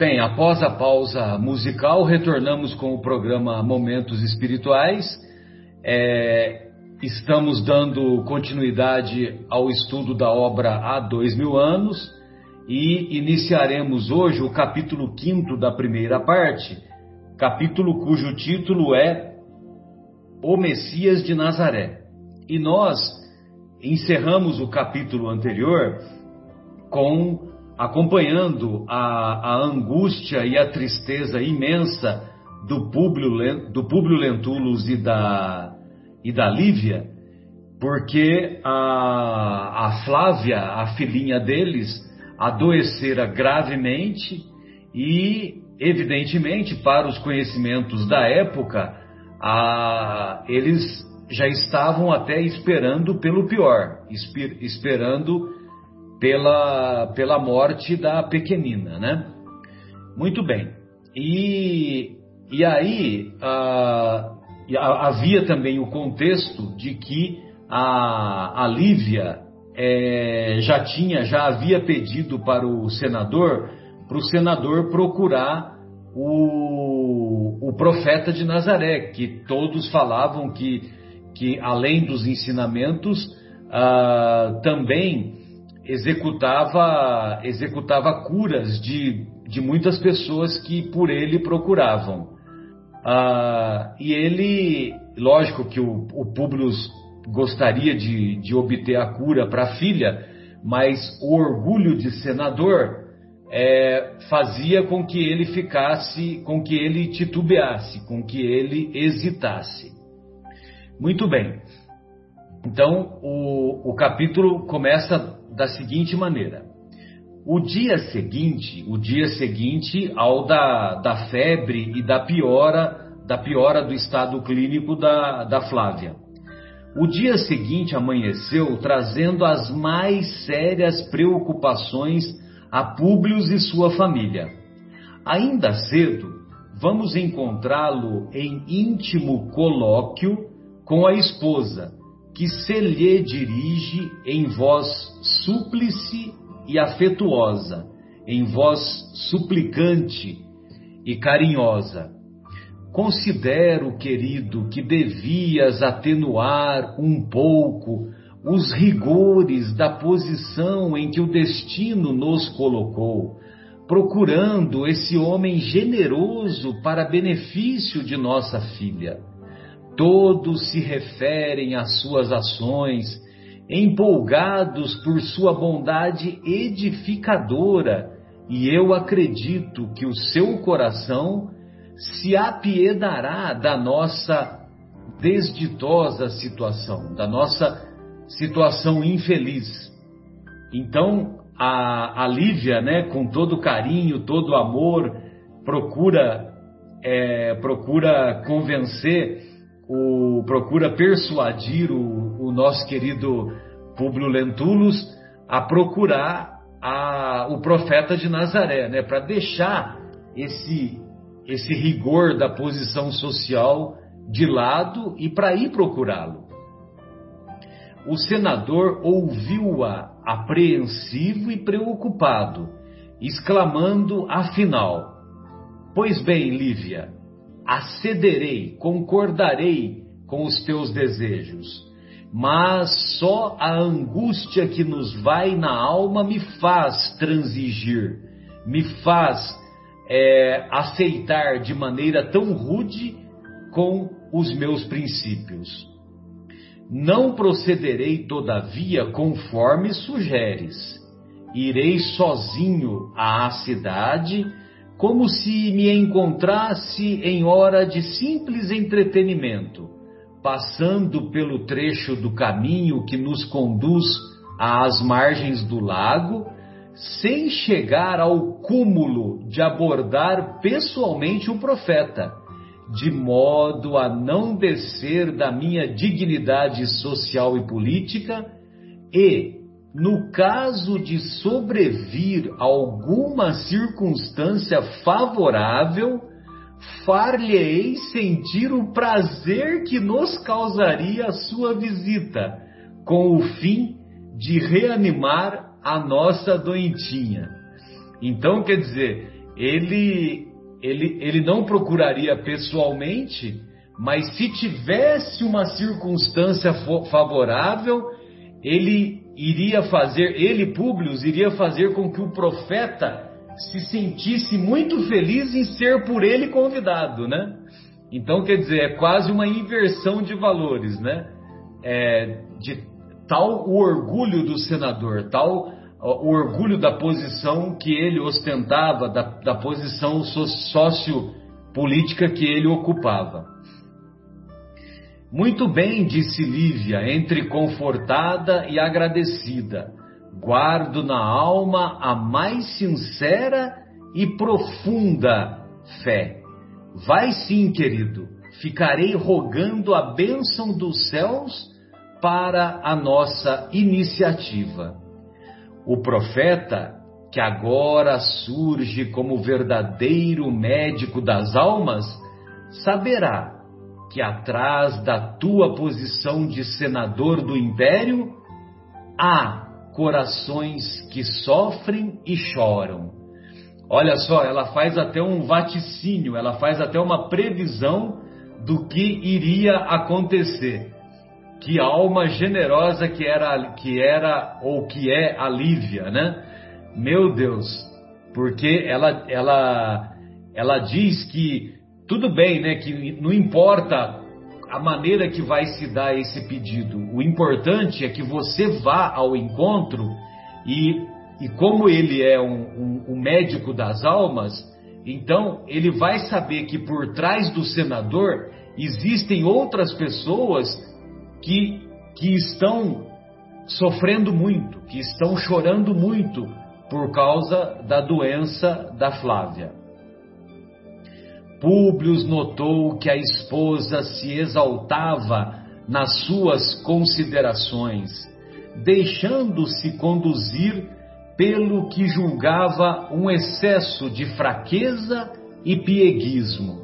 Bem, após a pausa musical, retornamos com o programa Momentos Espirituais. É, estamos dando continuidade ao estudo da obra há dois mil anos e iniciaremos hoje o capítulo quinto da primeira parte, capítulo cujo título é O Messias de Nazaré. E nós encerramos o capítulo anterior com acompanhando a, a angústia e a tristeza imensa do Públio, do Públio Lentulus e da, e da Lívia, porque a, a Flávia, a filhinha deles, adoecera gravemente e, evidentemente, para os conhecimentos da época, a, eles já estavam até esperando pelo pior, esper, esperando pela, pela morte da pequenina, né? Muito bem. E, e aí a, havia também o contexto de que a, a Lívia é, já tinha, já havia pedido para o senador, para o senador procurar o, o profeta de Nazaré, que todos falavam que, que além dos ensinamentos, uh, também executava, executava curas de, de muitas pessoas que por ele procuravam. Ah, e ele, lógico que o, o Publius gostaria de, de obter a cura para a filha, mas o orgulho de senador é, fazia com que ele ficasse, com que ele titubeasse, com que ele hesitasse. Muito bem. Então, o, o capítulo começa da seguinte maneira: o dia seguinte, o dia seguinte ao da, da febre e da piora, da piora do estado clínico da, da Flávia. O dia seguinte amanheceu trazendo as mais sérias preocupações a Públio e sua família. Ainda cedo, vamos encontrá-lo em íntimo colóquio com a esposa, que se lhe dirige em voz súplice e afetuosa, em voz suplicante e carinhosa. Considero, querido, que devias atenuar um pouco os rigores da posição em que o destino nos colocou, procurando esse homem generoso para benefício de nossa filha Todos se referem às suas ações, empolgados por sua bondade edificadora, e eu acredito que o seu coração se apiedará da nossa desditosa situação, da nossa situação infeliz. Então, a, a Lívia, né, com todo carinho, todo amor, procura, é, procura convencer o, procura persuadir o, o nosso querido Públio Lentulus a procurar a, o profeta de Nazaré, né, para deixar esse, esse rigor da posição social de lado e para ir procurá-lo. O senador ouviu-a apreensivo e preocupado, exclamando afinal: Pois bem, Lívia, acederei, concordarei com os teus desejos. Mas só a angústia que nos vai na alma me faz transigir, me faz é, aceitar de maneira tão rude com os meus princípios. Não procederei, todavia, conforme sugeres. Irei sozinho à cidade como se me encontrasse em hora de simples entretenimento, passando pelo trecho do caminho que nos conduz às margens do lago, sem chegar ao cúmulo de abordar pessoalmente o profeta, de modo a não descer da minha dignidade social e política e, no caso de sobrevir alguma circunstância favorável, far-lhe-ei sentir o prazer que nos causaria a sua visita, com o fim de reanimar a nossa doentinha. Então, quer dizer, ele, ele, ele não procuraria pessoalmente, mas se tivesse uma circunstância favorável, ele iria fazer, ele, Públio, iria fazer com que o profeta se sentisse muito feliz em ser por ele convidado, né? Então, quer dizer, é quase uma inversão de valores, né? É, de tal o orgulho do senador, tal o orgulho da posição que ele ostentava, da, da posição sociopolítica que ele ocupava. Muito bem, disse Lívia, entre confortada e agradecida. Guardo na alma a mais sincera e profunda fé. Vai sim, querido, ficarei rogando a bênção dos céus para a nossa iniciativa. O profeta, que agora surge como verdadeiro médico das almas, saberá que atrás da tua posição de senador do império há corações que sofrem e choram. Olha só, ela faz até um vaticínio, ela faz até uma previsão do que iria acontecer. Que alma generosa que era, que era ou que é a Lívia, né? Meu Deus, porque ela, ela, ela diz que tudo bem, né? Que não importa a maneira que vai se dar esse pedido. O importante é que você vá ao encontro e, e como ele é um, um, um médico das almas, então ele vai saber que por trás do senador existem outras pessoas que, que estão sofrendo muito, que estão chorando muito por causa da doença da Flávia. Públio notou que a esposa se exaltava nas suas considerações, deixando-se conduzir pelo que julgava um excesso de fraqueza e pieguismo.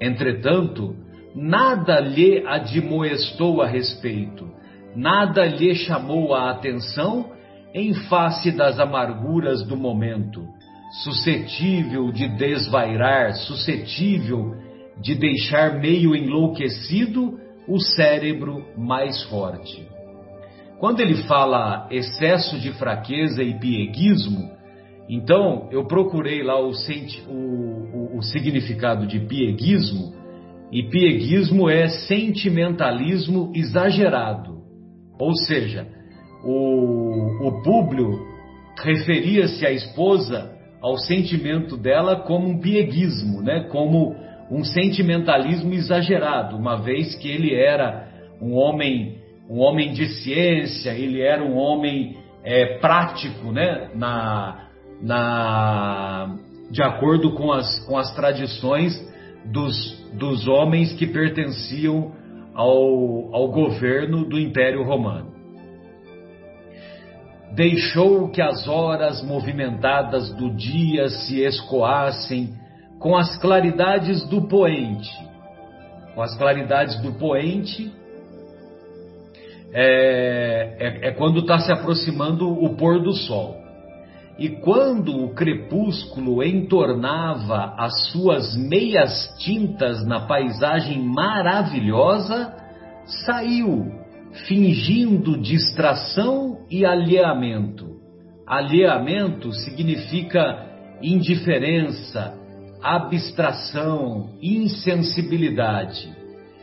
Entretanto, nada lhe admoestou a respeito, nada lhe chamou a atenção em face das amarguras do momento, suscetível de desvairar, suscetível de deixar meio enlouquecido o cérebro mais forte. Quando ele fala excesso de fraqueza e pieguismo, então eu procurei lá o, o, o, o significado de pieguismo e pieguismo é sentimentalismo exagerado. Ou seja, o, o Públio referia-se à esposa ao sentimento dela como um pieguismo, né? como um sentimentalismo exagerado, uma vez que ele era um homem, um homem de ciência, ele era um homem é, prático, né? na, na, de acordo com as, com as tradições dos, dos homens que pertenciam ao, ao governo do Império Romano. Deixou que as horas movimentadas do dia se escoassem com as claridades do poente. Com as claridades do poente é, é, é quando está se aproximando o pôr do sol. E quando o crepúsculo entornava as suas meias tintas na paisagem maravilhosa, saiu, fingindo distração e alheamento. Alheamento significa indiferença, abstração, insensibilidade.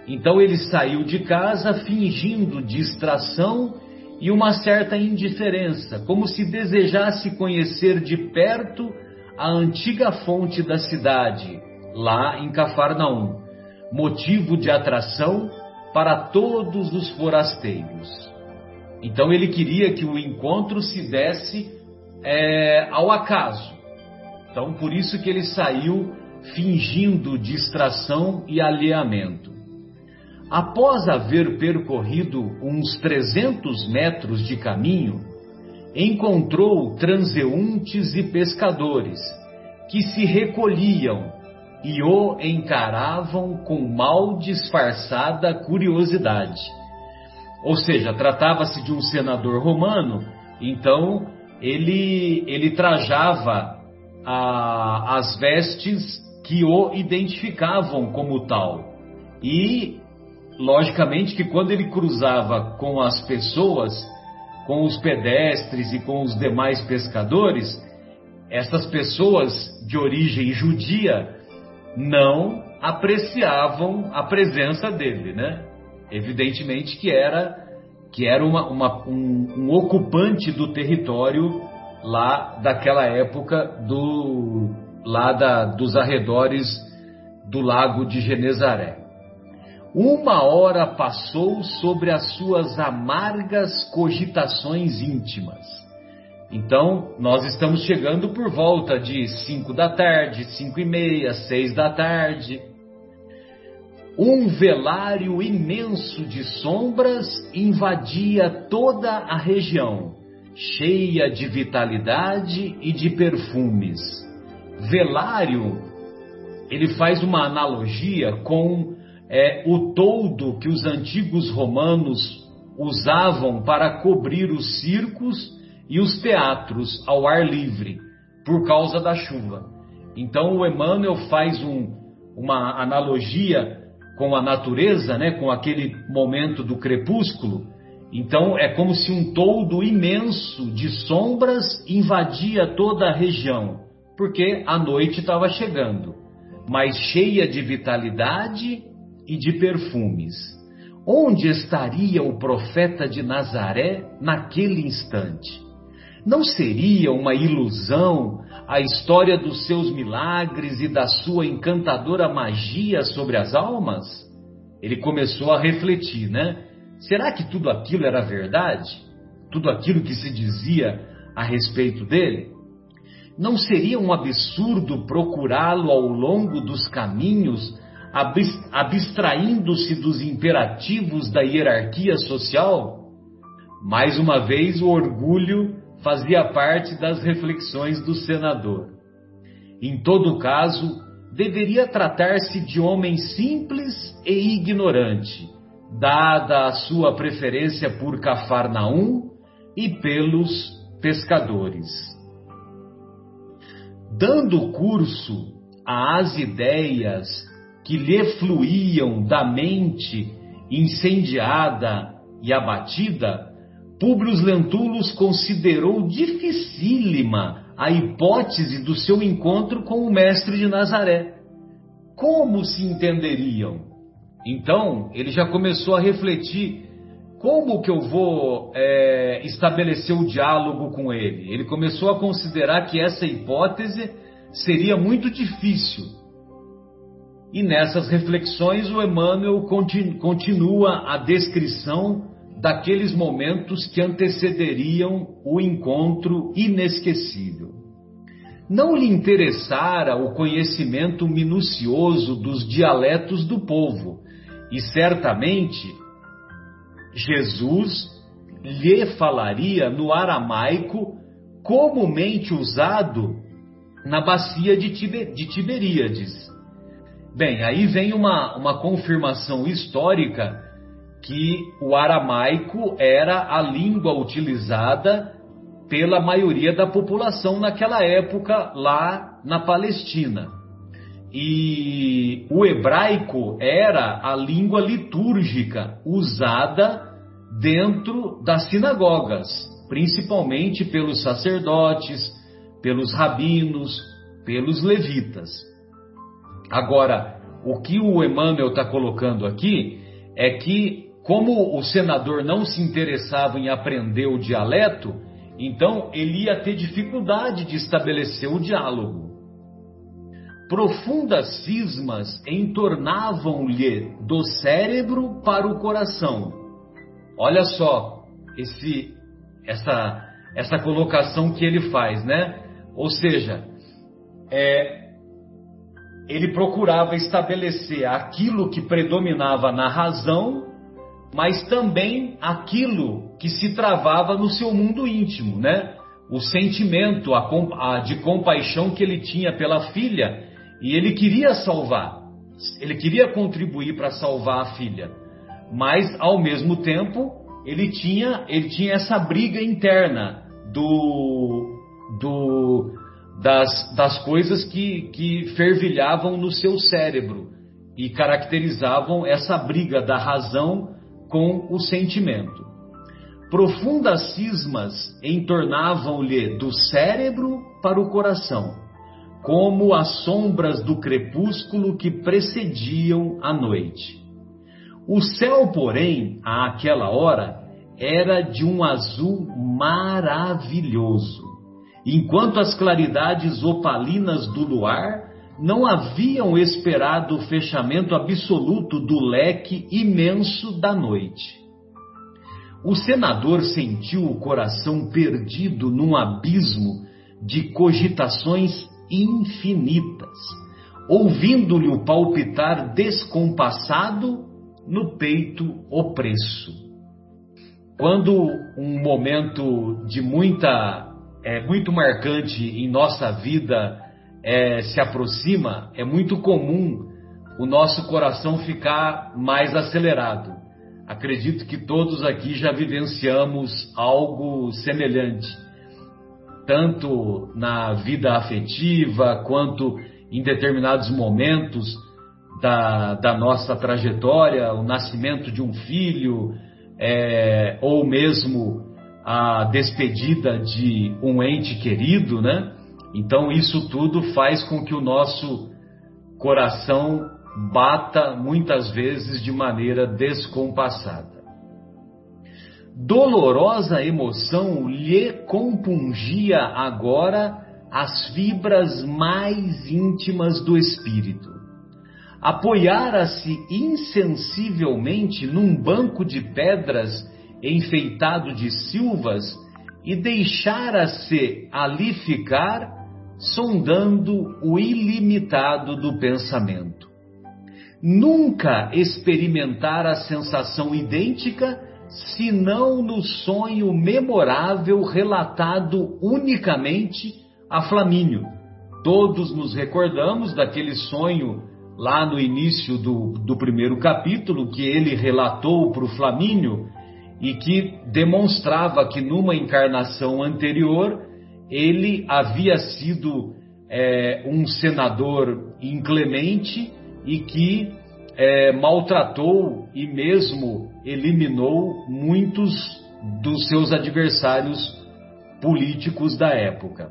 Então ele saiu de casa fingindo distração e uma certa indiferença, como se desejasse conhecer de perto a antiga fonte da cidade, lá em Cafarnaum, motivo de atração para todos os forasteiros. Então ele queria que o encontro se desse é, ao acaso. Então por isso que ele saiu fingindo distração e alheamento. Após haver percorrido uns 300 metros de caminho, encontrou transeuntes e pescadores que se recolhiam e o encaravam com mal disfarçada curiosidade. Ou seja, tratava-se de um senador romano, então ele, ele trajava a, as vestes que o identificavam como tal. E, logicamente, que quando ele cruzava com as pessoas, com os pedestres e com os demais pescadores, essas pessoas de origem judia não apreciavam a presença dele, né? Evidentemente que era que era uma, uma, um, um, ocupante do território lá daquela época do lá da, dos arredores do lago de Genezaré. Uma hora passou sobre as suas amargas cogitações íntimas. Então, nós estamos chegando por volta de cinco da tarde, cinco e meia, seis da tarde. Um velário imenso de sombras invadia toda a região, cheia de vitalidade e de perfumes. Velário, ele faz uma analogia com é, o toldo que os antigos romanos usavam para cobrir os circos e os teatros ao ar livre, por causa da chuva. Então o Emmanuel faz um, uma analogia com a natureza, né, com aquele momento do crepúsculo. Então é como se um toldo imenso de sombras invadia toda a região, porque a noite estava chegando, mas cheia de vitalidade e de perfumes. Onde estaria o profeta de Nazaré naquele instante? Não seria uma ilusão a história dos seus milagres e da sua encantadora magia sobre as almas? Ele começou a refletir, né? Será que tudo aquilo era verdade? Tudo aquilo que se dizia a respeito dele? Não seria um absurdo procurá-lo ao longo dos caminhos abstraindo-se dos imperativos da hierarquia social? Mais uma vez, o orgulho fazia parte das reflexões do senador. Em todo caso, deveria tratar-se de homem simples e ignorante, dada a sua preferência por Cafarnaum e pelos pescadores. Dando curso às ideias que lhe fluíam da mente incendiada e abatida, Públio Lentulus considerou dificílima a hipótese do seu encontro com o mestre de Nazaré. Como se entenderiam? Então, ele já começou a refletir como que eu vou é, estabelecer o diálogo com ele. Ele começou a considerar que essa hipótese seria muito difícil e nessas reflexões, o Emmanuel continua a descrição daqueles momentos que antecederiam o encontro inesquecível. Não lhe interessara o conhecimento minucioso dos dialetos do povo, e certamente Jesus lhe falaria no aramaico comumente usado na bacia de, Tiberíades Bem, aí vem uma, uma confirmação histórica que o aramaico era a língua utilizada pela maioria da população naquela época lá na Palestina. E o hebraico era a língua litúrgica usada dentro das sinagogas, principalmente pelos sacerdotes, pelos rabinos, pelos levitas. Agora, o que o Emmanuel está colocando aqui é que, como o senador não se interessava em aprender o dialeto, então ele ia ter dificuldade de estabelecer o diálogo. Profundas cismas entornavam-lhe do cérebro para o coração. Olha só esse, essa, essa colocação que ele faz, né? Ou seja, é, ele procurava estabelecer aquilo que predominava na razão, mas também aquilo que se travava no seu mundo íntimo, né? O sentimento a, a, de compaixão que ele tinha pela filha e ele queria salvar, ele queria contribuir para salvar a filha, mas ao mesmo tempo ele tinha ele tinha essa briga interna do do das, das coisas que, que fervilhavam no seu cérebro e caracterizavam essa briga da razão com o sentimento. Profundas cismas entornavam-lhe do cérebro para o coração, como as sombras do crepúsculo que precediam a noite. O céu, porém, àquela hora, era de um azul maravilhoso, enquanto as claridades opalinas do luar não haviam esperado o fechamento absoluto do leque imenso da noite. O senador sentiu o coração perdido num abismo de cogitações infinitas, ouvindo-lhe o palpitar descompassado no peito opresso. Quando um momento de muita, é, muito marcante em nossa vida é, se aproxima, é muito comum o nosso coração ficar mais acelerado. Acredito que todos aqui já vivenciamos algo semelhante, tanto na vida afetiva quanto em determinados momentos da, da nossa trajetória, o nascimento de um filho, é, ou mesmo a despedida de um ente querido, né? Então isso tudo faz com que o nosso coração bata muitas vezes de maneira descompassada. Dolorosa emoção lhe compungia agora as fibras mais íntimas do espírito. Apoiara-se insensivelmente num banco de pedras enfeitado de silvas e deixara-se ali ficar sondando o ilimitado do pensamento. Nunca experimentara a sensação idêntica, senão no sonho memorável relatado unicamente a Flamínio. Todos nos recordamos daquele sonho lá no início do, do primeiro capítulo que ele relatou para o Flamínio e que demonstrava que numa encarnação anterior ele havia sido é, um senador inclemente e que é, maltratou e mesmo eliminou muitos dos seus adversários políticos da época.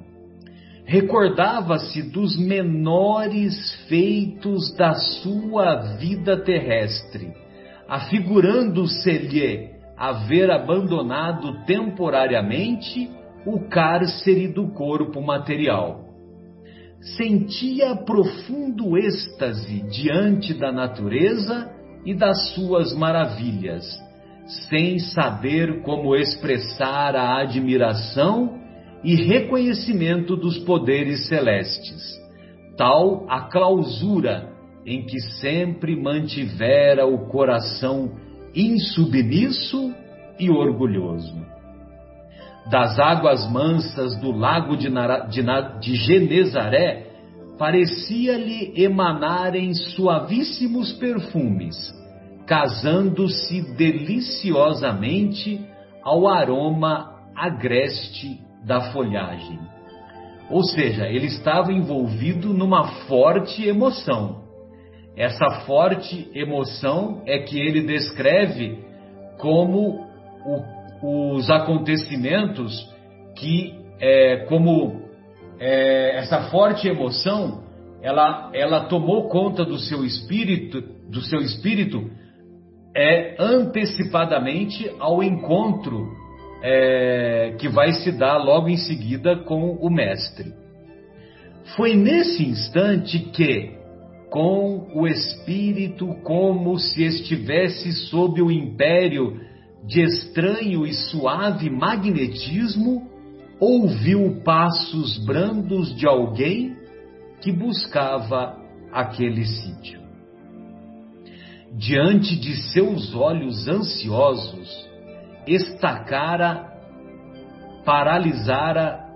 Recordava-se dos menores feitos da sua vida terrestre, afigurando-se-lhe haver abandonado temporariamente o cárcere do corpo material. Sentia profundo êxtase diante da natureza e das suas maravilhas, sem saber como expressar a admiração e reconhecimento dos poderes celestes, tal a clausura em que sempre mantivera o coração insubmisso e orgulhoso das águas mansas do lago de, Nara, de, de Genezaré, parecia-lhe emanarem suavíssimos perfumes, casando-se deliciosamente ao aroma agreste da folhagem. Ou seja, ele estava envolvido numa forte emoção. Essa forte emoção é que ele descreve como o os acontecimentos que, é, como é, essa forte emoção, ela, ela tomou conta do seu espírito, do seu espírito, é antecipadamente ao encontro é, que vai se dar logo em seguida com o mestre. Foi nesse instante que, com o espírito como se estivesse sob o império de estranho e suave magnetismo, ouviu passos brandos de alguém que buscava aquele sítio. Diante de seus olhos ansiosos, estacara, paralisara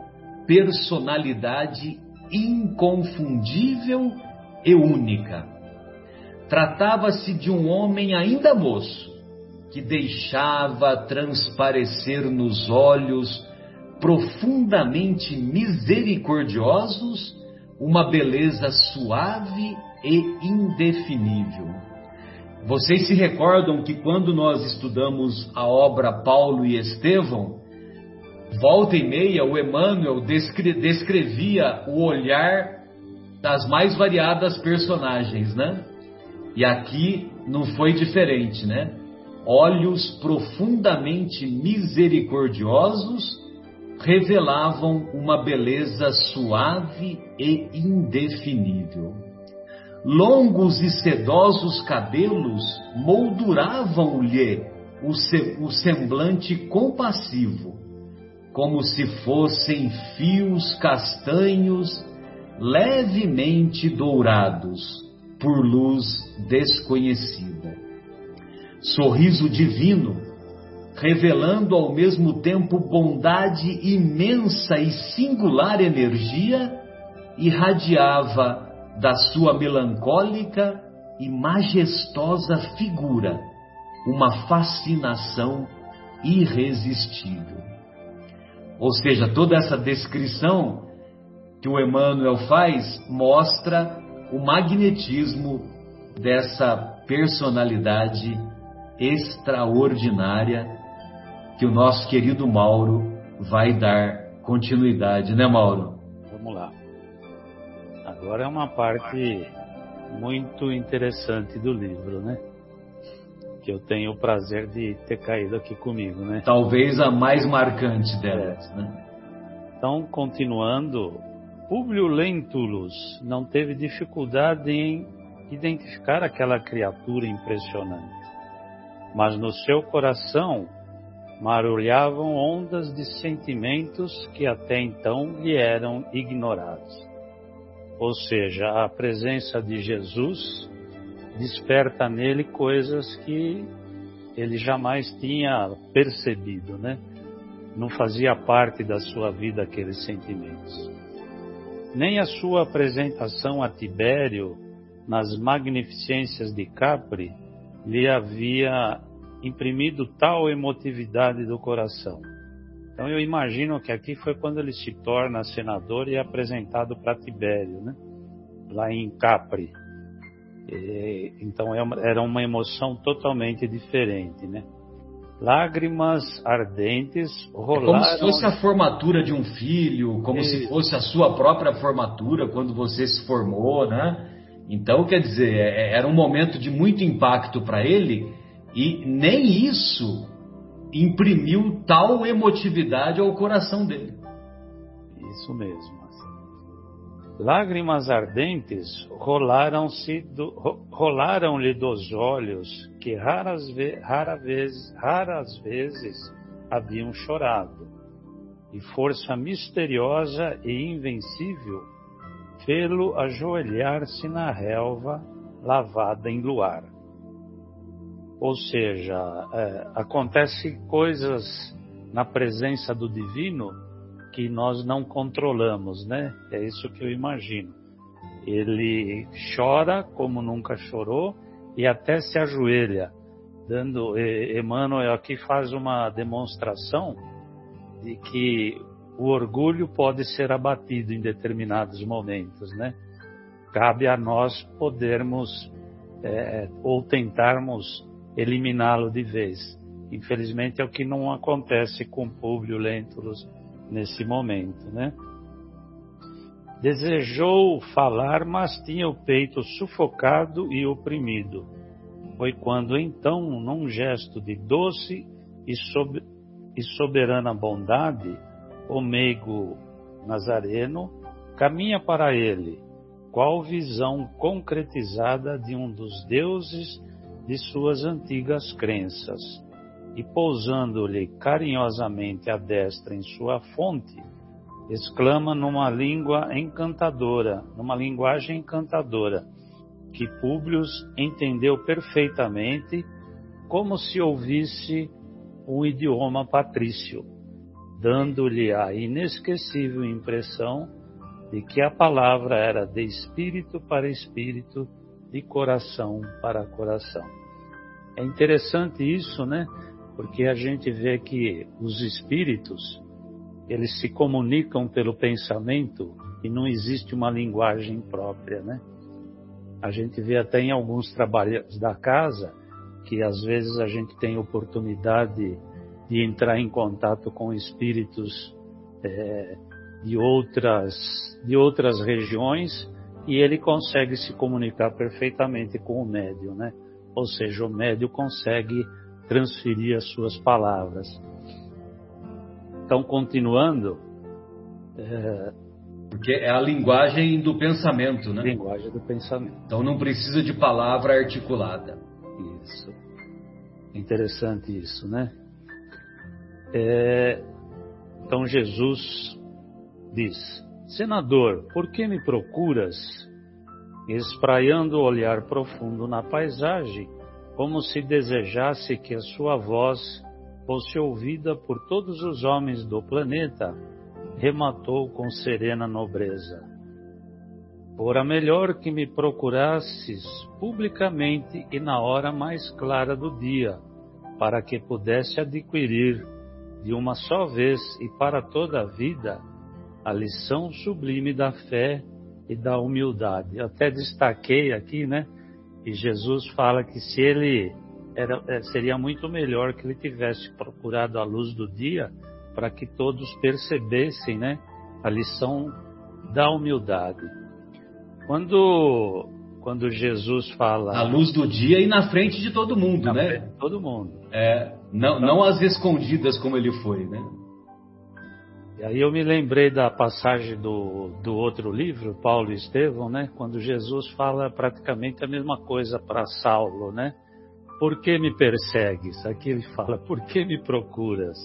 personalidade inconfundível e única. Tratava-se de um homem ainda moço, que deixava transparecer nos olhos profundamente misericordiosos, uma beleza suave e indefinível. Vocês se recordam que quando nós estudamos a obra Paulo e Estevão, volta e meia o Emmanuel descrevia o olhar das mais variadas personagens, né? E aqui não foi diferente, né? Olhos profundamente misericordiosos revelavam uma beleza suave e indefinível. Longos e sedosos cabelos molduravam-lhe o semblante compassivo, como se fossem fios castanhos levemente dourados por luz desconhecida. Sorriso divino, revelando ao mesmo tempo bondade imensa e singular energia, irradiava da sua melancólica e majestosa figura uma fascinação irresistível. Ou seja, toda essa descrição que o Emmanuel faz mostra o magnetismo dessa personalidade extraordinária que o nosso querido Mauro vai dar continuidade, né, Mauro? Vamos lá. Agora é uma parte muito interessante do livro, né? Que eu tenho o prazer de ter caído aqui comigo, né? Talvez a mais marcante delas, é. né? Então, continuando, Públio Lentulus não teve dificuldade em identificar aquela criatura impressionante, mas no seu coração marulhavam ondas de sentimentos que até então lhe eram ignorados. Ou seja, a presença de Jesus desperta nele coisas que ele jamais tinha percebido, né? Não fazia parte da sua vida aqueles sentimentos nem a sua apresentação a Tibério nas magnificências de Capri lhe havia imprimido tal emotividade do coração. Então eu imagino que aqui foi quando ele se torna senador e é apresentado para Tibério, né? lá em Capri. E, então é era uma emoção totalmente diferente, né? Lágrimas ardentes rolaram. É como se fosse a formatura de um filho, como se fosse a sua própria formatura quando você se formou, né? Então, quer dizer, é, é, era um momento de muito impacto para ele e nem isso imprimiu tal emotividade ao coração dele. Isso mesmo. Lágrimas ardentes rolaram-se do, rolaram-lhe dos olhos que raras, ve, rara vez, raras vezes haviam chorado, e força misteriosa e invencível fê-lo ajoelhar-se na relva lavada em luar. Ou seja, é, acontece coisas na presença do divino que nós não controlamos, né? É isso que eu imagino. Ele chora como nunca chorou e até se ajoelha, dando. Emmanuel aqui faz uma demonstração de que o orgulho pode ser abatido em determinados momentos, né? Cabe a nós podermos é, ou tentarmos eliminá-lo de vez. Infelizmente é o que não acontece com Públio Lentulus nesse momento, né? Desejou falar, mas tinha o peito sufocado e oprimido. Foi quando então, num gesto de doce e, sob, e soberana bondade, o meigo Nazareno caminha para ele, qual visão concretizada de um dos deuses de suas antigas crenças e pousando-lhe carinhosamente a destra em sua fonte, exclama numa língua encantadora, numa linguagem encantadora, que Públio entendeu perfeitamente, como se ouvisse o idioma patrício, dando-lhe a inesquecível impressão de que a palavra era de espírito para espírito, de coração para coração. É interessante isso, né? porque a gente vê que os espíritos eles se comunicam pelo pensamento e não existe uma linguagem própria, né? A gente vê até em alguns trabalhos da casa que às vezes a gente tem oportunidade de entrar em contato com espíritos é, de outras de outras regiões e ele consegue se comunicar perfeitamente com o médium, né? Ou seja, o médium consegue transferir as suas palavras. Então, continuando. É... Porque é a linguagem do pensamento, né? Linguagem do pensamento. Então não precisa de palavra articulada. Isso. Interessante isso, né? É... Então Jesus diz: Senador, por que me procuras? Espraiando o olhar profundo na paisagem, como se desejasse que a sua voz fosse ouvida por todos os homens do planeta, rematou com serena nobreza. Fora melhor que me procurasses publicamente e na hora mais clara do dia, para que pudesse adquirir de uma só vez e para toda a vida a lição sublime da fé e da humildade. Eu até destaquei aqui, né? E Jesus fala que se ele era, é, seria muito melhor que ele tivesse procurado a luz do dia para que todos percebessem né, a lição da humildade. Quando, quando Jesus fala. A luz do dia e na frente de todo mundo, né? de todo mundo. É, não, não as escondidas como ele foi, né? E aí eu me lembrei da passagem do, do outro livro, Paulo e Estevão, né? Quando Jesus fala praticamente a mesma coisa para Saulo, né? Por que me persegues? Aqui ele fala, por que me procuras?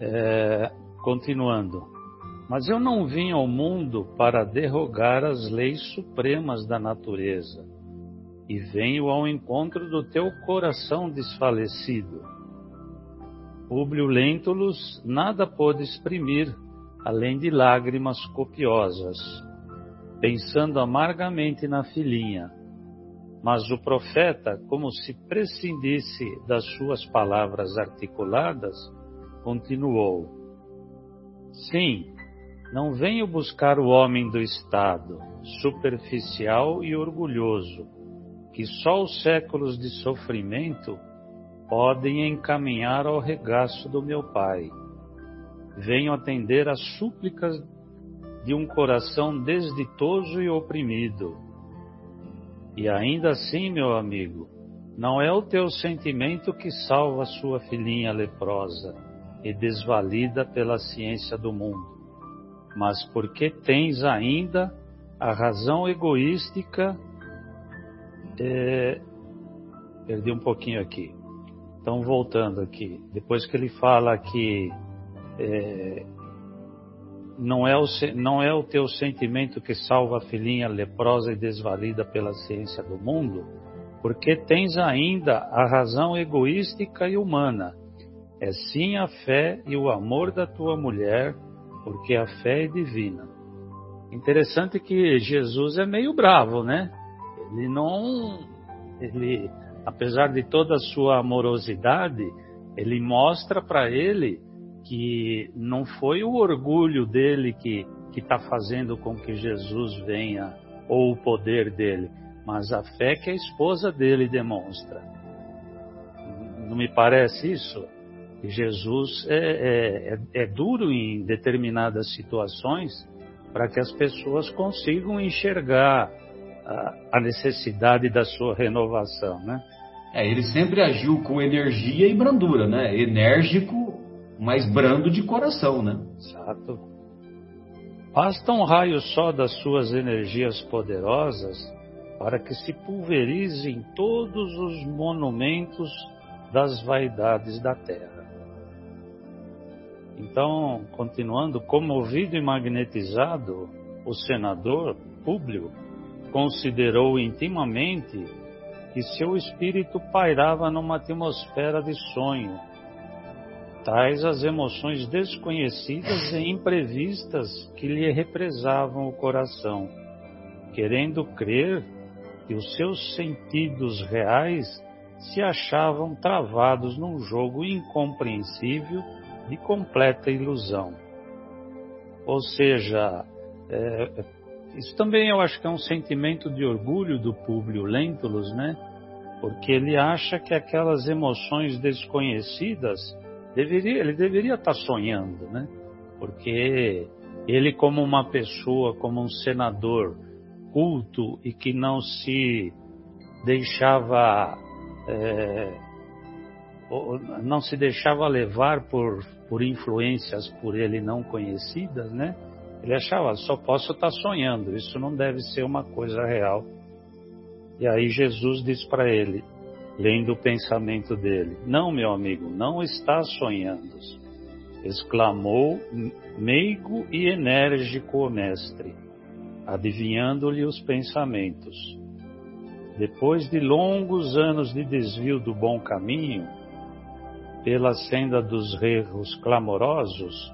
É, continuando. Mas eu não vim ao mundo para derrogar as leis supremas da natureza, e venho ao encontro do teu coração desfalecido. Públio Lentulus nada pôde exprimir além de lágrimas copiosas, pensando amargamente na filhinha. Mas o profeta, como se prescindisse das suas palavras articuladas, continuou: Sim, não venho buscar o homem do Estado, superficial e orgulhoso, que só os séculos de sofrimento podem encaminhar ao regaço do meu Pai. Venho atender às súplicas de um coração desditoso e oprimido e ainda assim, meu amigo, não é o teu sentimento que salva sua filhinha leprosa e desvalida pela ciência do mundo, mas porque tens ainda a razão egoística. É... Perdi um pouquinho aqui. Então, voltando aqui, depois que ele fala que é, não é, o, não é o teu sentimento que salva a filhinha leprosa e desvalida pela ciência do mundo, porque tens ainda a razão egoística e humana. É sim a fé e o amor da tua mulher, porque a fé é divina. Interessante que Jesus é meio bravo, né? Ele não. Ele, apesar de toda a sua amorosidade, ele mostra para ele que não foi o orgulho dele que está fazendo com que Jesus venha, ou o poder dele, mas a fé que a esposa dele demonstra. Não me parece isso? Que Jesus é, é, é, é duro em determinadas situações para que as pessoas consigam enxergar a, a necessidade da sua renovação, né? É, ele sempre agiu com energia e brandura, né? Enérgico mas brando de coração, né? Exato. Basta um raio só das suas energias poderosas para que se pulverizem todos os monumentos das vaidades da terra. Então, continuando, comovido e magnetizado, o senador Públio considerou intimamente que seu espírito pairava numa atmosfera de sonho tais as emoções desconhecidas e imprevistas que lhe represavam o coração, querendo crer que os seus sentidos reais se achavam travados num jogo incompreensível de completa ilusão. Ou seja, é, isso também eu acho que é um sentimento de orgulho do Públio Lentulus, né? Porque ele acha que aquelas emoções desconhecidas deveria, ele deveria estar sonhando, né? Porque ele como uma pessoa, como um senador culto e que não se deixava é, não se deixava levar por, por influências por ele não conhecidas, né? Ele achava, só posso estar sonhando, isso não deve ser uma coisa real. E aí Jesus diz para ele, lendo o pensamento dele: Não, meu amigo, não está sonhando. Exclamou meigo e enérgico o mestre, adivinhando-lhe os pensamentos. Depois de longos anos de desvio do bom caminho, pela senda dos erros clamorosos,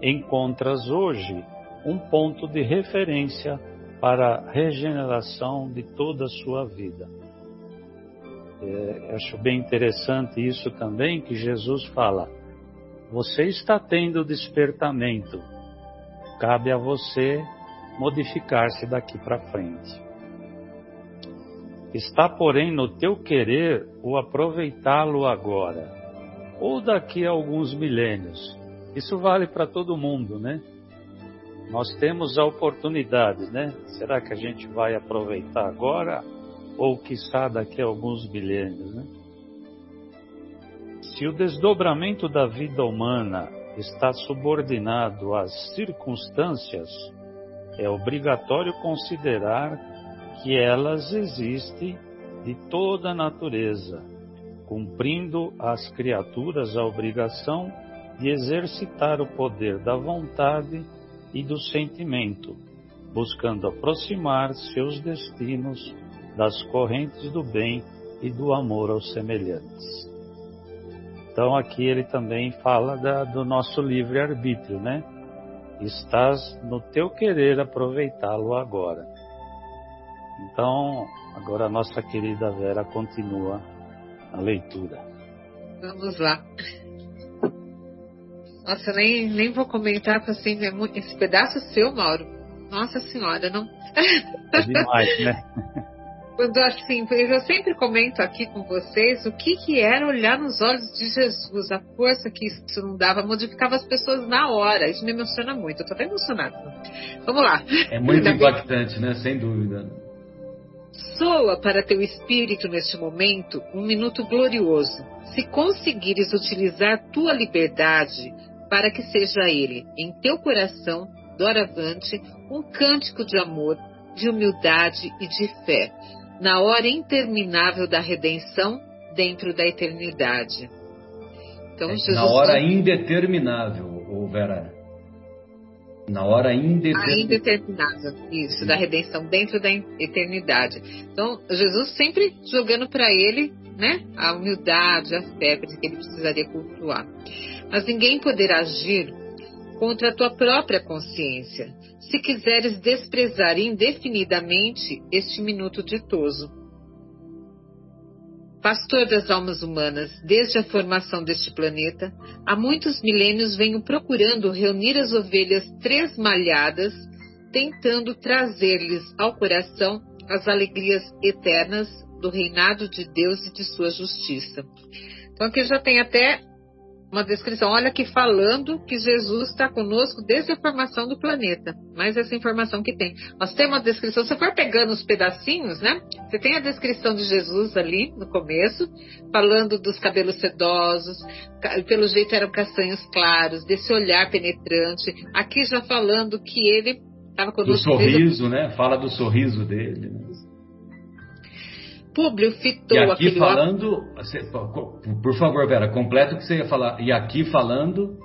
encontras hoje um ponto de referência para a regeneração de toda a sua vida. É, acho bem interessante isso também que Jesus fala. Você está tendo despertamento. Cabe a você modificar-se daqui para frente. Está, porém, no teu querer o aproveitá-lo agora ou daqui a alguns milênios. Isso vale para todo mundo, né? Nós temos a oportunidade, né? Será que a gente vai aproveitar agora ou quiçá daqui a alguns milênios, né? Se o desdobramento da vida humana está subordinado às circunstâncias, é obrigatório considerar que elas existem de toda a natureza cumprindo às criaturas a obrigação de exercitar o poder da vontade e do sentimento, buscando aproximar seus destinos das correntes do bem e do amor aos semelhantes. Então aqui ele também fala da, do nosso livre-arbítrio, né? Estás no teu querer aproveitá-lo agora. Então, agora a nossa querida Vera continua a leitura. Vamos lá. Nossa, nem, nem vou comentar, porque assim, é muito, esse pedaço seu, Mauro. Nossa Senhora, não. É demais, né? Quando assim, eu sempre comento aqui com vocês o que, que era olhar nos olhos de Jesus, a força que isso não dava, modificava as pessoas na hora. Isso me emociona muito, eu tô até emocionada. Vamos lá. É muito impactante, né? Sem dúvida. Soa para teu espírito neste momento um minuto glorioso. Se conseguires utilizar tua liberdade para que seja ele, em teu coração, doravante, um cântico de amor, de humildade e de fé, na hora interminável da redenção, dentro da eternidade. Então, é, Jesus... Na hora indeterminável, Vera. Na hora indeterminada. indeterminada, isso, da redenção dentro da eternidade. Então, Jesus sempre jogando para ele, né, a humildade, a fé, que ele precisaria cultuar. Mas ninguém poderá agir contra a tua própria consciência, se quiseres desprezar indefinidamente este minuto ditoso pastor das almas humanas, desde a formação deste planeta, há muitos milênios venho procurando reunir as ovelhas tresmalhadas, tentando trazer-lhes ao coração as alegrias eternas do reinado de Deus e de sua justiça. Então aqui já tem até uma descrição. Olha aqui falando que Jesus está conosco desde a formação do planeta. Mais essa informação que tem. Nós temos uma descrição. Se você for pegando os pedacinhos, né? Você tem a descrição de Jesus ali no começo, falando dos cabelos sedosos, pelo jeito eram castanhos claros, desse olhar penetrante. Aqui já falando que ele estava conosco. Do sorriso, desde... né? Fala do sorriso dele. Né? Públio fitou e aqui falando, por favor, Vera, completa o que você ia falar. E aqui falando.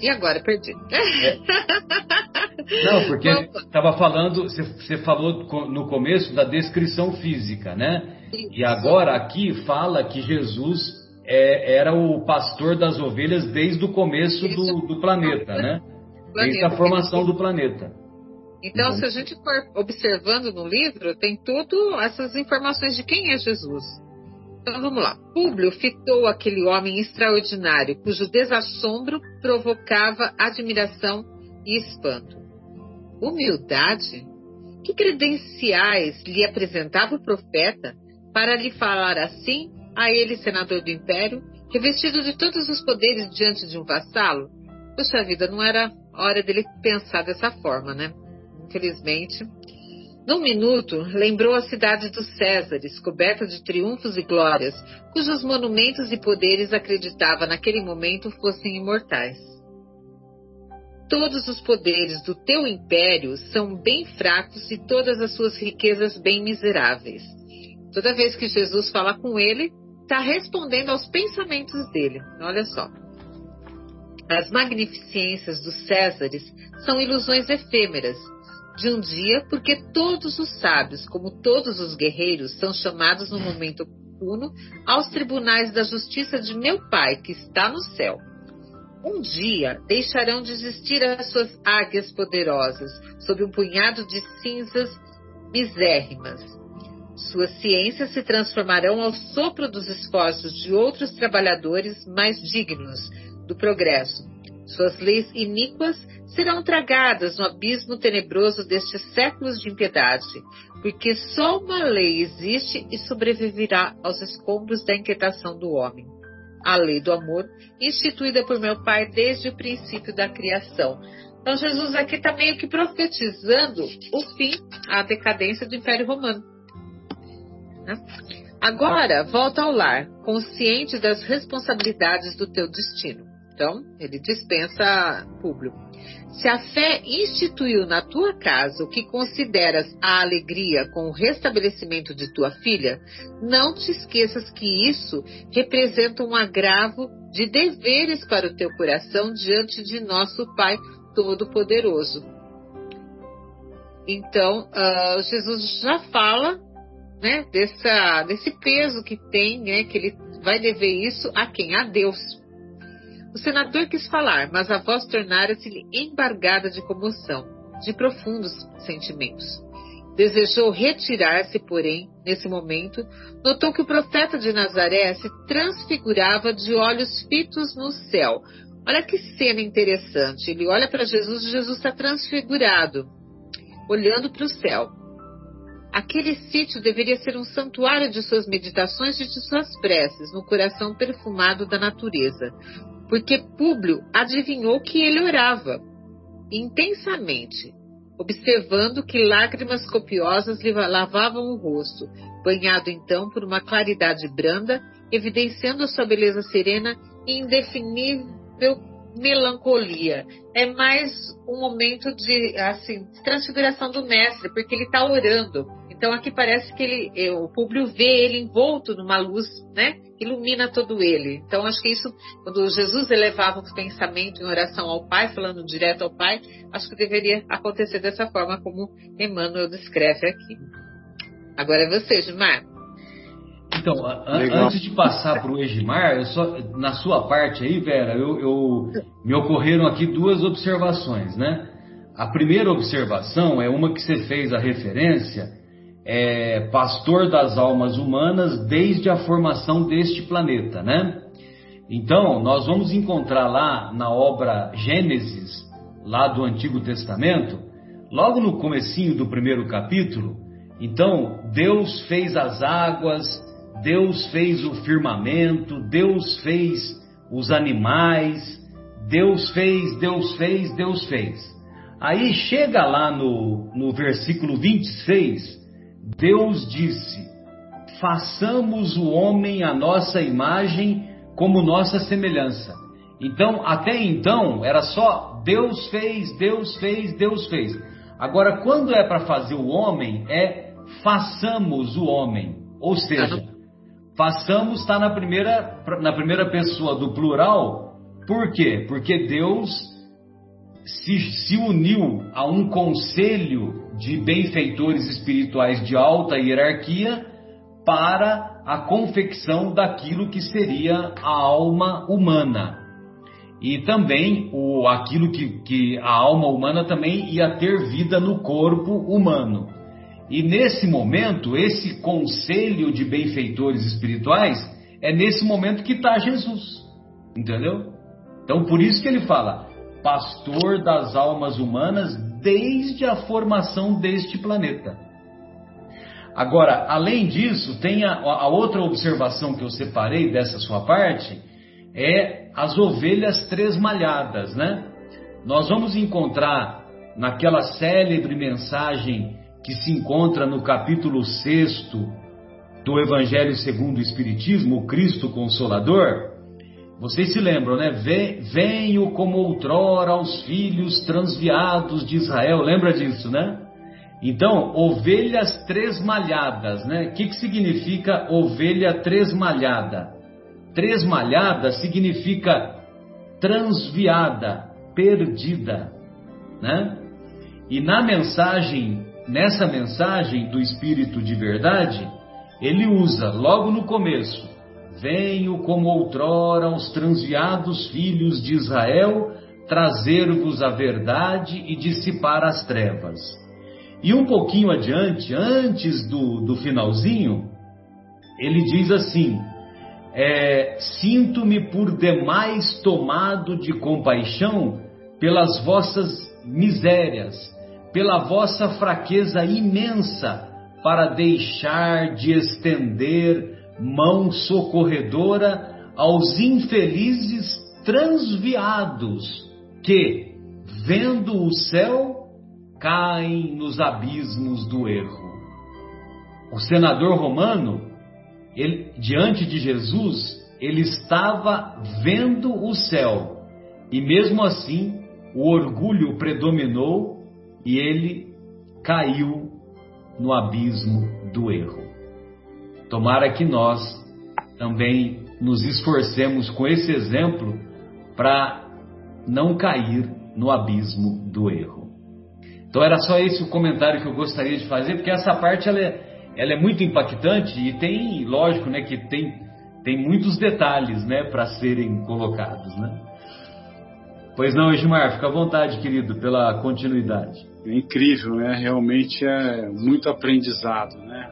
E agora perdi. É. Não, porque estava falando, você, você, falou no começo da descrição física, né? Isso. E agora aqui fala que Jesus é, era o pastor das ovelhas desde o começo do, do planeta, né? Desde a formação do planeta. Então, uhum. se a gente for observando no livro, tem tudo essas informações de quem é Jesus. Então vamos lá. Públio fitou aquele homem extraordinário, cujo desassombro provocava admiração e espanto. Humildade? Que credenciais lhe apresentava o profeta para lhe falar assim a ele, senador do império, revestido de todos os poderes diante de um vassalo? Puxa vida, não era hora dele pensar dessa forma, né? Infelizmente. Num minuto, lembrou a cidade dos Césares, coberta de triunfos e glórias, cujos monumentos e poderes acreditava naquele momento fossem imortais. Todos os poderes do teu império são bem fracos e todas as suas riquezas bem miseráveis. Toda vez que Jesus fala com ele, está respondendo aos pensamentos dele. Olha só. As magnificências dos Césares são ilusões efêmeras de um dia, porque todos os sábios, como todos os guerreiros, são chamados no momento oportuno aos tribunais da justiça de meu Pai, que está no céu. Um dia deixarão de existir as suas águias poderosas, sob um punhado de cinzas misérrimas. Suas ciências se transformarão ao sopro dos esforços de outros trabalhadores mais dignos do progresso. Suas leis iníquas serão tragadas no abismo tenebroso destes séculos de impiedade, porque só uma lei existe e sobreviverá aos escombros da inquietação do homem a lei do amor, instituída por meu Pai desde o princípio da criação. Então, Jesus aqui está meio que profetizando o fim, a decadência do Império Romano. Né? Agora, volta ao lar, consciente das responsabilidades do teu destino. Então, ele dispensa público. Se a fé instituiu na tua casa o que consideras a alegria com o restabelecimento de tua filha, não te esqueças que isso representa um agravo de deveres para o teu coração diante de nosso Pai Todo-Poderoso. Então, uh, Jesus já fala né, dessa, desse peso que tem, né, que ele vai dever isso a quem? A Deus. O senador quis falar, mas a voz tornara-se-lhe embargada de comoção, de profundos sentimentos. Desejou retirar-se, porém, nesse momento, notou que o profeta de Nazaré se transfigurava de olhos fitos no céu. Olha que cena interessante. Ele olha para Jesus e Jesus está transfigurado, olhando para o céu. Aquele sítio deveria ser um santuário de suas meditações e de suas preces, no coração perfumado da natureza porque Públio adivinhou que ele orava intensamente, observando que lágrimas copiosas lhe lavavam o rosto, banhado então por uma claridade branda, evidenciando a sua beleza serena e indefinível melancolia. É mais um momento de assim, transfiguração do mestre, porque ele está orando. Então aqui parece que ele, eh, o público vê ele envolto numa luz, né? Ilumina todo ele. Então acho que isso, quando Jesus elevava o pensamento em oração ao Pai, falando direto ao Pai, acho que deveria acontecer dessa forma como Emmanuel descreve aqui. Agora é você, Gilmar. Então, antes de passar para o Egimar, só, na sua parte aí, Vera, eu, eu, me ocorreram aqui duas observações, né? A primeira observação é uma que você fez a referência, é, pastor das almas humanas desde a formação deste planeta, né? Então, nós vamos encontrar lá na obra Gênesis, lá do Antigo Testamento, logo no comecinho do primeiro capítulo, então, Deus fez as águas, Deus fez o firmamento, Deus fez os animais, Deus fez, Deus fez, Deus fez. Aí chega lá no, no versículo 26, Deus disse: façamos o homem a nossa imagem como nossa semelhança. Então, até então, era só Deus fez, Deus fez, Deus fez. Agora, quando é para fazer o homem, é façamos o homem. Ou seja, façamos está na primeira, na primeira pessoa do plural. Por quê? Porque Deus se, se uniu a um conselho de benfeitores espirituais de alta hierarquia para a confecção daquilo que seria a alma humana. E também o, aquilo que, que a alma humana também ia ter vida no corpo humano. E nesse momento, esse conselho de benfeitores espirituais é nesse momento que está Jesus. Entendeu? Então por isso que ele fala, pastor das almas humanas desde a formação deste planeta. Agora, além disso, tem a, a outra observação que eu separei dessa sua parte, é as ovelhas tresmalhadas, né? Nós vamos encontrar naquela célebre mensagem que se encontra no capítulo 6 do Evangelho segundo o Espiritismo, o Cristo Consolador, vocês se lembram, né? Venho como outrora aos filhos transviados de Israel. Lembra disso, né? Então, ovelhas tresmalhadas, né? O que, que significa ovelha tresmalhada? Tresmalhada significa transviada, perdida, né? E na mensagem, nessa mensagem do Espírito de Verdade, ele usa logo no começo Venho como outrora aos transviados filhos de Israel trazer-vos a verdade e dissipar as trevas. E um pouquinho adiante, antes do, do finalzinho, ele diz assim: é, Sinto-me por demais tomado de compaixão pelas vossas misérias, pela vossa fraqueza imensa, para deixar de estender mão socorredora aos infelizes transviados que, vendo o céu, caem nos abismos do erro. O senador romano, ele, diante de Jesus, ele estava vendo o céu e mesmo assim o orgulho predominou e ele caiu no abismo do erro. Tomara que nós também nos esforcemos com esse exemplo para não cair no abismo do erro. Então era só esse o comentário que eu gostaria de fazer, porque essa parte ela é, ela é muito impactante e tem, lógico, né, que tem, tem muitos detalhes, né, para serem colocados, né? Pois não, Edmar, fica à vontade, querido, pela continuidade. É incrível, né? Realmente é muito aprendizado, né?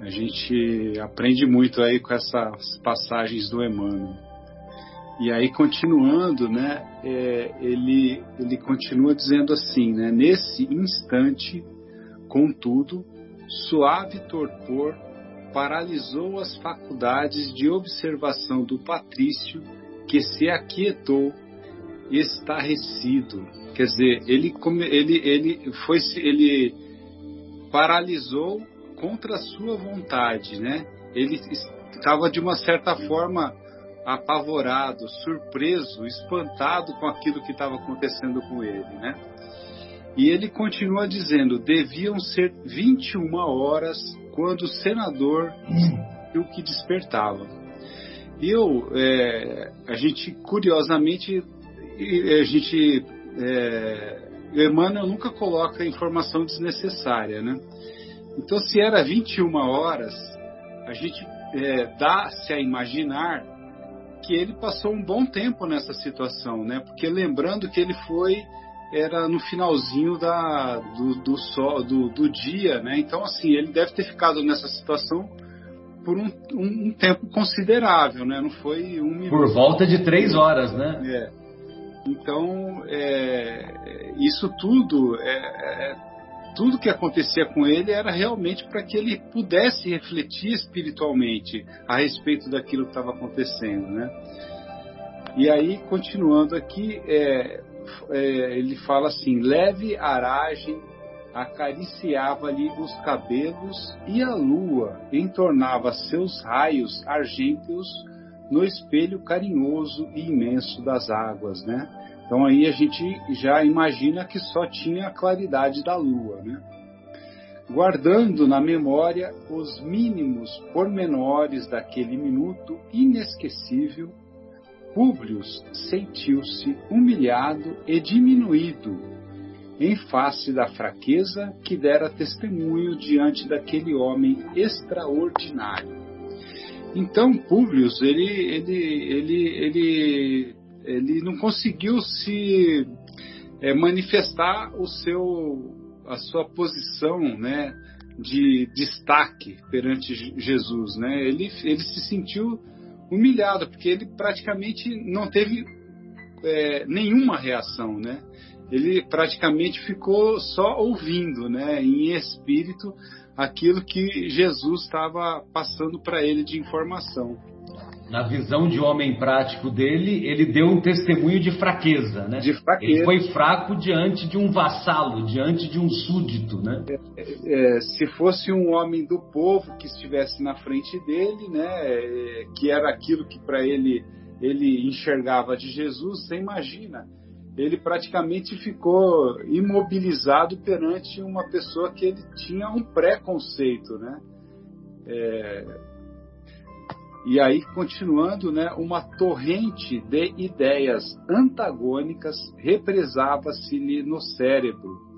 A gente aprende muito aí com essas passagens do Emmanuel. E aí, continuando, né, é, ele, ele continua dizendo assim, né, nesse instante, contudo, suave torpor paralisou as faculdades de observação do patrício, que se aquietou estarrecido. Quer dizer, ele, ele, ele, foi, ele paralisou contra a sua vontade, né? Ele estava de uma certa forma apavorado, surpreso, espantado com aquilo que estava acontecendo com ele, né? E ele continua dizendo: deviam ser 21 horas quando o senador viu que despertava. E eu, é, a gente, curiosamente, a gente, é, Emmanuel nunca coloca informação desnecessária, né? Então, se era 21 horas, a gente é, dá-se a imaginar que ele passou um bom tempo nessa situação, né? Porque lembrando que ele foi era no finalzinho da, do, do, sol, do, do dia, né? Então, assim, ele deve ter ficado nessa situação por um, um, um tempo considerável, né? Não foi um minuto. Por volta de três horas, né? É. Então, é, isso tudo é, é tudo que acontecia com ele era realmente para que ele pudesse refletir espiritualmente a respeito daquilo que estava acontecendo, né? E aí, continuando aqui, é, é, ele fala assim: leve aragem acariciava-lhe os cabelos e a lua entornava seus raios argênteos no espelho carinhoso e imenso das águas, né? Então aí a gente já imagina que só tinha a claridade da lua, né? Guardando na memória os mínimos pormenores daquele minuto inesquecível, Públio sentiu-se humilhado e diminuído em face da fraqueza que dera testemunho diante daquele homem extraordinário. Então Públio ele, ele, ele, ele ele não conseguiu se é, manifestar o seu a sua posição, né, de destaque perante Jesus, né? Ele, ele se sentiu humilhado porque ele praticamente não teve é, nenhuma reação, né? Ele praticamente ficou só ouvindo, né, em espírito, aquilo que Jesus estava passando para ele de informação na visão de homem prático dele, ele deu um testemunho de fraqueza, né? De fraqueza. Ele foi fraco diante de um vassalo, diante de um súdito, né? É, é, se fosse um homem do povo que estivesse na frente dele, né? É, que era aquilo que para ele ele enxergava de Jesus, você imagina? Ele praticamente ficou imobilizado perante uma pessoa que ele tinha um preconceito, né? É, e aí, continuando, né, uma torrente de ideias antagônicas represava-se-lhe no cérebro,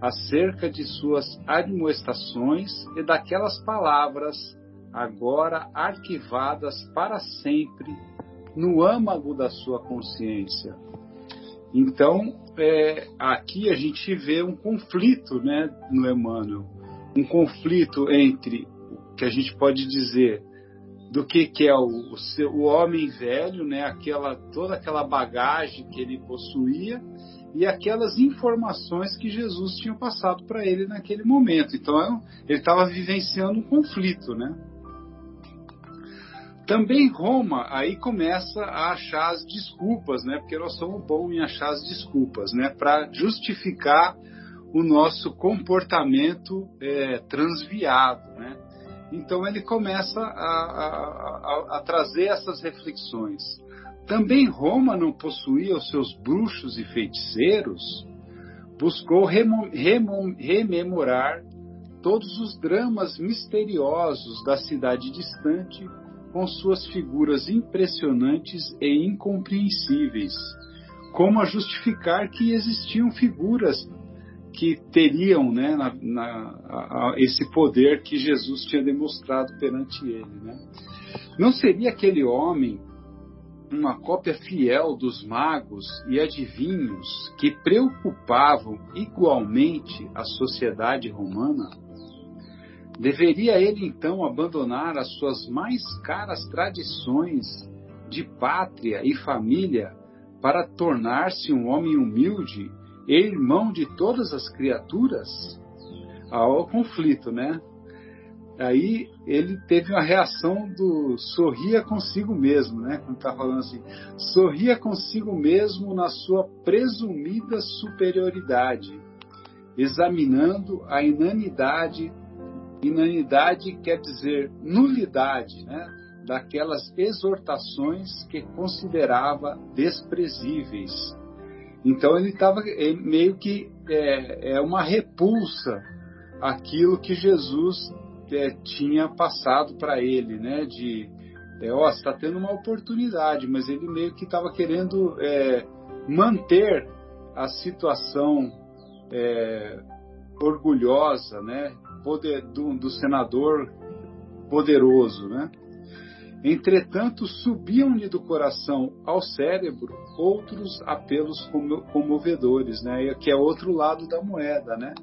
acerca de suas admoestações e daquelas palavras, agora arquivadas para sempre no âmago da sua consciência. Então, é, aqui a gente vê um conflito né, no Emmanuel, um conflito entre o que a gente pode dizer do que, que é o, o, seu, o homem velho, né? Aquela toda aquela bagagem que ele possuía e aquelas informações que Jesus tinha passado para ele naquele momento. Então ele estava vivenciando um conflito, né? Também Roma aí começa a achar as desculpas, né? Porque nós somos bons em achar as desculpas, né? Para justificar o nosso comportamento é, transviado, né? Então ele começa a, a, a, a trazer essas reflexões. Também Roma não possuía os seus bruxos e feiticeiros, buscou rememorar todos os dramas misteriosos da cidade distante, com suas figuras impressionantes e incompreensíveis, como a justificar que existiam figuras que teriam né, na, na, a, a, esse poder que Jesus tinha demonstrado perante ele. Né? Não seria aquele homem uma cópia fiel dos magos e adivinhos que preocupavam igualmente a sociedade romana? Deveria ele então abandonar as suas mais caras tradições de pátria e família para tornar-se um homem humilde irmão de todas as criaturas, ao conflito, né? Aí ele teve uma reação do sorria consigo mesmo, né? Quando está falando assim, sorria consigo mesmo na sua presumida superioridade, examinando a inanidade, inanidade quer dizer nulidade, né? Daquelas exortações que considerava desprezíveis então ele estava meio que é, é, uma repulsa aquilo que Jesus é, tinha passado para ele, né? De é, ó, está tendo uma oportunidade, mas ele meio que estava querendo é, manter a situação é, orgulhosa, né? Poder, do, do senador poderoso, né? Entretanto, subiam-lhe do coração ao cérebro outros apelos comovedores, né? que é outro lado da moeda. Né?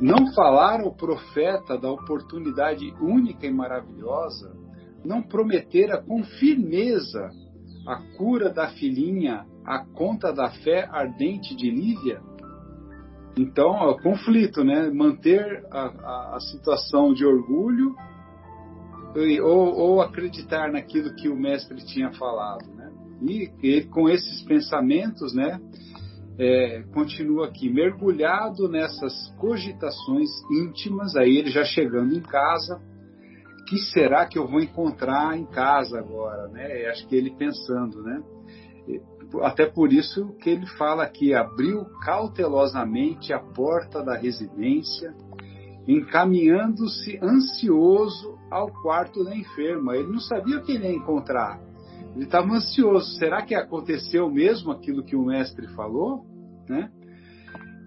Não falar ao profeta da oportunidade única e maravilhosa, não prometera com firmeza a cura da filhinha à conta da fé ardente de Lívia? Então, o conflito, né? Manter a, a, a situação de orgulho ou, ou, acreditar naquilo que o mestre tinha falado, né? E, e com esses pensamentos, né? É, continua aqui mergulhado nessas cogitações íntimas, aí ele já chegando em casa, que será que eu vou encontrar em casa agora, né? Acho que ele pensando, né? Até por isso que ele fala aqui, abriu cautelosamente a porta da residência, encaminhando-se ansioso ao quarto da enferma. Ele não sabia o que ele ia encontrar. Ele estava ansioso. Será que aconteceu mesmo aquilo que o mestre falou? Né?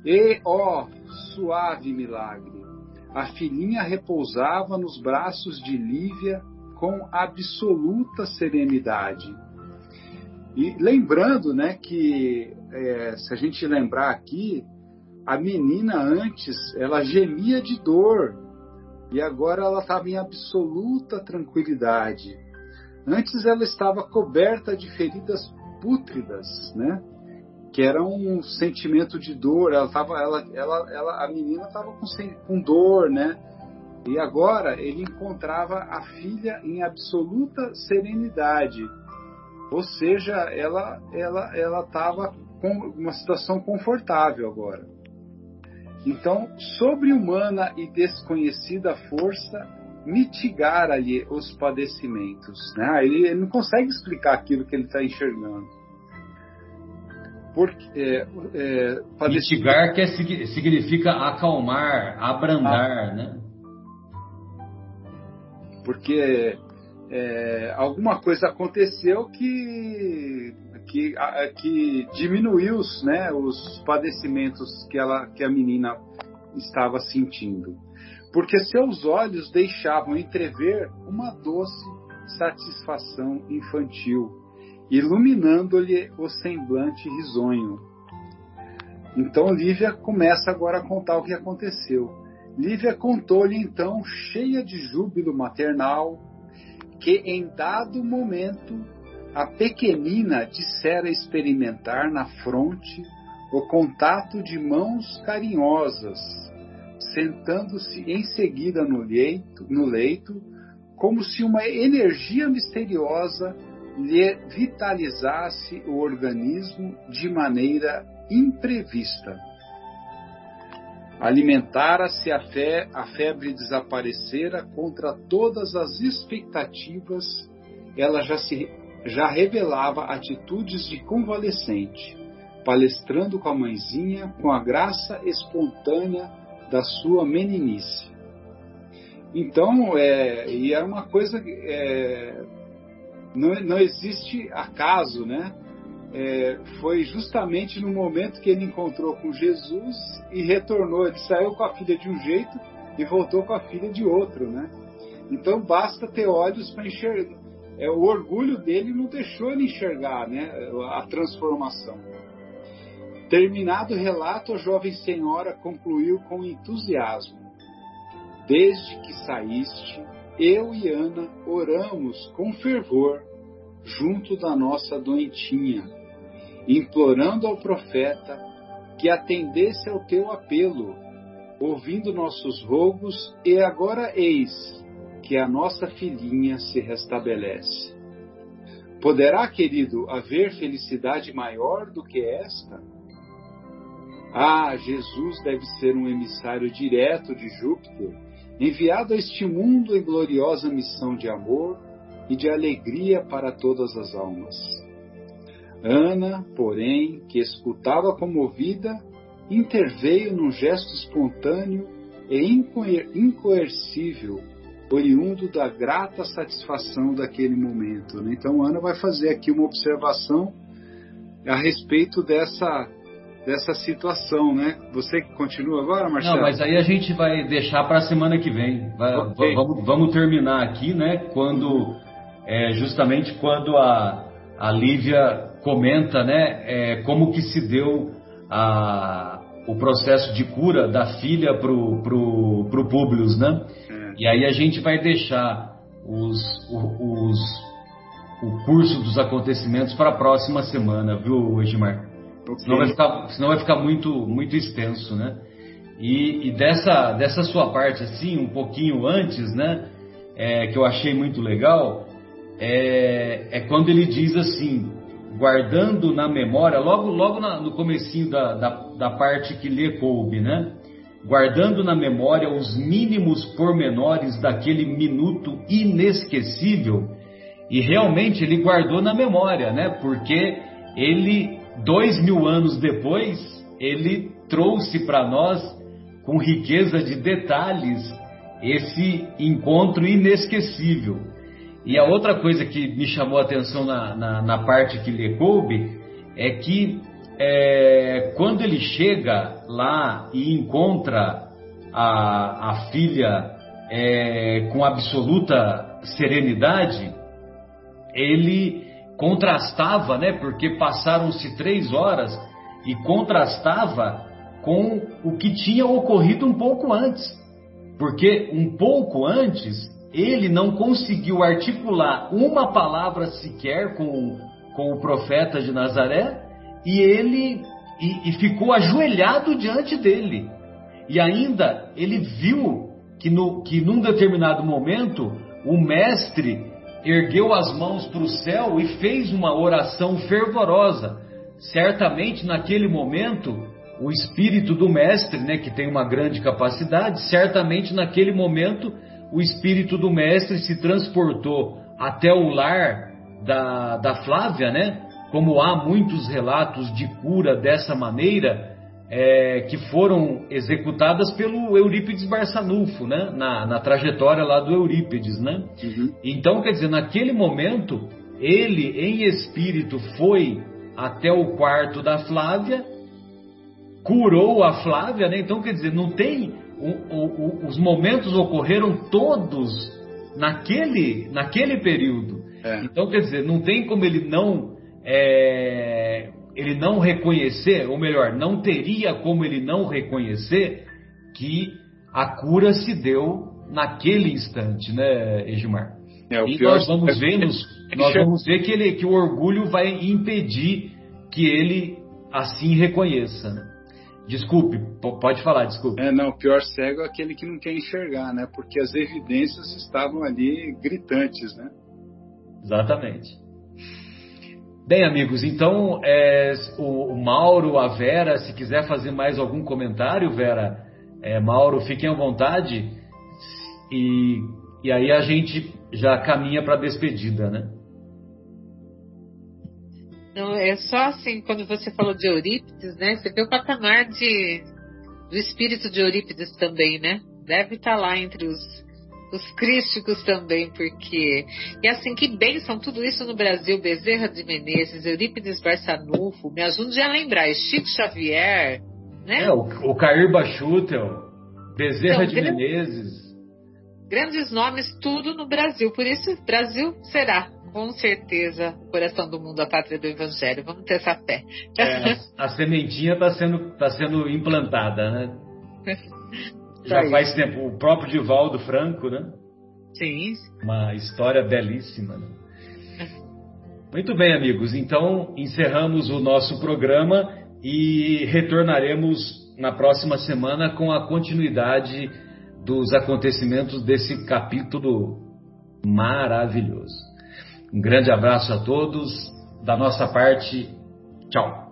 E, ó, suave milagre! A filhinha repousava nos braços de Lívia com absoluta serenidade. E lembrando, né, que é, se a gente lembrar aqui, a menina antes, ela gemia de dor e agora ela estava em absoluta tranquilidade. Antes ela estava coberta de feridas pútridas, né? Que era um sentimento de dor. Ela tava, ela, ela, ela, a menina estava com, com dor, né? E agora ele encontrava a filha em absoluta serenidade. Ou seja, ela ela ela estava com uma situação confortável agora. Então, sobre-humana e desconhecida força mitigar-lhe os padecimentos. Né? Ele, ele, não consegue explicar aquilo que ele está enxergando. Porque, é, é, Mitigar que é, significa acalmar, abrandar, ah. né? Porque é, alguma coisa aconteceu que que, que diminuiu né, os padecimentos que, ela, que a menina estava sentindo. Porque seus olhos deixavam entrever uma doce satisfação infantil, iluminando-lhe o semblante risonho. Então Lívia começa agora a contar o que aconteceu. Lívia contou-lhe então, cheia de júbilo maternal, que em dado momento a pequenina dissera experimentar na fronte o contato de mãos carinhosas, sentando-se em seguida no leito, no leito, como se uma energia misteriosa lhe vitalizasse o organismo de maneira imprevista. Alimentara-se a fé, a febre desaparecera contra todas as expectativas, ela já se já revelava atitudes de convalescente, palestrando com a mãezinha com a graça espontânea da sua meninice. Então, é, e era uma coisa é, não, não existe acaso, né? É, foi justamente no momento que ele encontrou com Jesus e retornou. Ele saiu com a filha de um jeito e voltou com a filha de outro, né? Então basta ter olhos para enxergar, é, o orgulho dele não deixou ele enxergar né, a transformação. Terminado o relato, a jovem senhora concluiu com entusiasmo: Desde que saíste, eu e Ana oramos com fervor junto da nossa doentinha, implorando ao profeta que atendesse ao teu apelo, ouvindo nossos rogos, e agora eis que a nossa filhinha se restabelece. Poderá, querido, haver felicidade maior do que esta? Ah, Jesus deve ser um emissário direto de Júpiter, enviado a este mundo em gloriosa missão de amor e de alegria para todas as almas. Ana, porém, que escutava comovida, interveio num gesto espontâneo e incoercível oriundo da grata satisfação daquele momento. Né? Então, Ana vai fazer aqui uma observação a respeito dessa dessa situação, né? Você que continua agora, Marcelo? Não, mas aí a gente vai deixar para a semana que vem. Vai, okay. vamos, vamos, terminar aqui, né? Quando é, justamente quando a, a Lívia comenta, né? É, como que se deu a, o processo de cura da filha pro pro, pro Publius, né? E aí a gente vai deixar os, os, o curso dos acontecimentos para a próxima semana, viu, Edmar? Okay. Senão vai ficar, senão vai ficar muito, muito extenso, né? E, e, dessa, dessa sua parte, assim, um pouquinho antes, né? É, que eu achei muito legal, é, é quando ele diz assim, guardando na memória, logo, logo na, no comecinho da, da, da parte que lê coube, né? Guardando na memória os mínimos pormenores daquele minuto inesquecível. E realmente ele guardou na memória, né? Porque ele, dois mil anos depois, ele trouxe para nós, com riqueza de detalhes, esse encontro inesquecível. E a outra coisa que me chamou a atenção na, na, na parte que lhe coube é que é, quando ele chega lá e encontra a, a filha é, com absoluta serenidade, ele contrastava, né? Porque passaram-se três horas e contrastava com o que tinha ocorrido um pouco antes. Porque um pouco antes ele não conseguiu articular uma palavra sequer com, com o profeta de Nazaré e ele e, e ficou ajoelhado diante dele. E ainda ele viu que, no, que num determinado momento o mestre ergueu as mãos para o céu e fez uma oração fervorosa. Certamente naquele momento, o espírito do mestre, né, que tem uma grande capacidade, certamente naquele momento o espírito do mestre se transportou até o lar da, da Flávia, né? Como há muitos relatos de cura dessa maneira, é, que foram executadas pelo Eurípides Barçanufo, né? Na, na trajetória lá do Eurípides, né? Uhum. Então, quer dizer, naquele momento, ele em espírito foi até o quarto da Flávia, curou a Flávia, né? Então, quer dizer, não tem. O, o, os momentos ocorreram todos naquele, naquele período. É. Então, quer dizer, não tem como ele não. É, ele não reconhecer, ou melhor, não teria como ele não reconhecer que a cura se deu naquele instante, né, Edmar? É, e nós vamos ver, nos, nós vamos ver que, ele, que o orgulho vai impedir que ele assim reconheça. Né? Desculpe, pode falar, desculpe. É, não, o pior cego é aquele que não quer enxergar, né? Porque as evidências estavam ali gritantes, né? Exatamente. Bem, amigos, então é, o, o, Mauro, a Vera, se quiser fazer mais algum comentário, Vera, é, Mauro, fiquem à vontade e, e aí a gente já caminha para a despedida, né? Não, é só assim, quando você falou de Eurípides, né? Você vê o patamar de, do espírito de Eurípides também, né? Deve estar lá entre os os críticos também, porque. E assim, que bênção tudo isso no Brasil. Bezerra de Menezes, Eurípides Barçanufo, me ajude a lembrar, Chico Xavier, né? É, o, o Cair Bachutel, Bezerra então, de Menezes. Grandes nomes, tudo no Brasil. Por isso, Brasil será, com certeza, o coração do mundo, a pátria do Evangelho. Vamos ter essa fé. É, a, a sementinha está sendo, tá sendo implantada, né? Já faz tempo. O próprio Divaldo Franco, né? Sim. Uma história belíssima. Né? Muito bem, amigos. Então, encerramos o nosso programa e retornaremos na próxima semana com a continuidade dos acontecimentos desse capítulo maravilhoso. Um grande abraço a todos. Da nossa parte, tchau.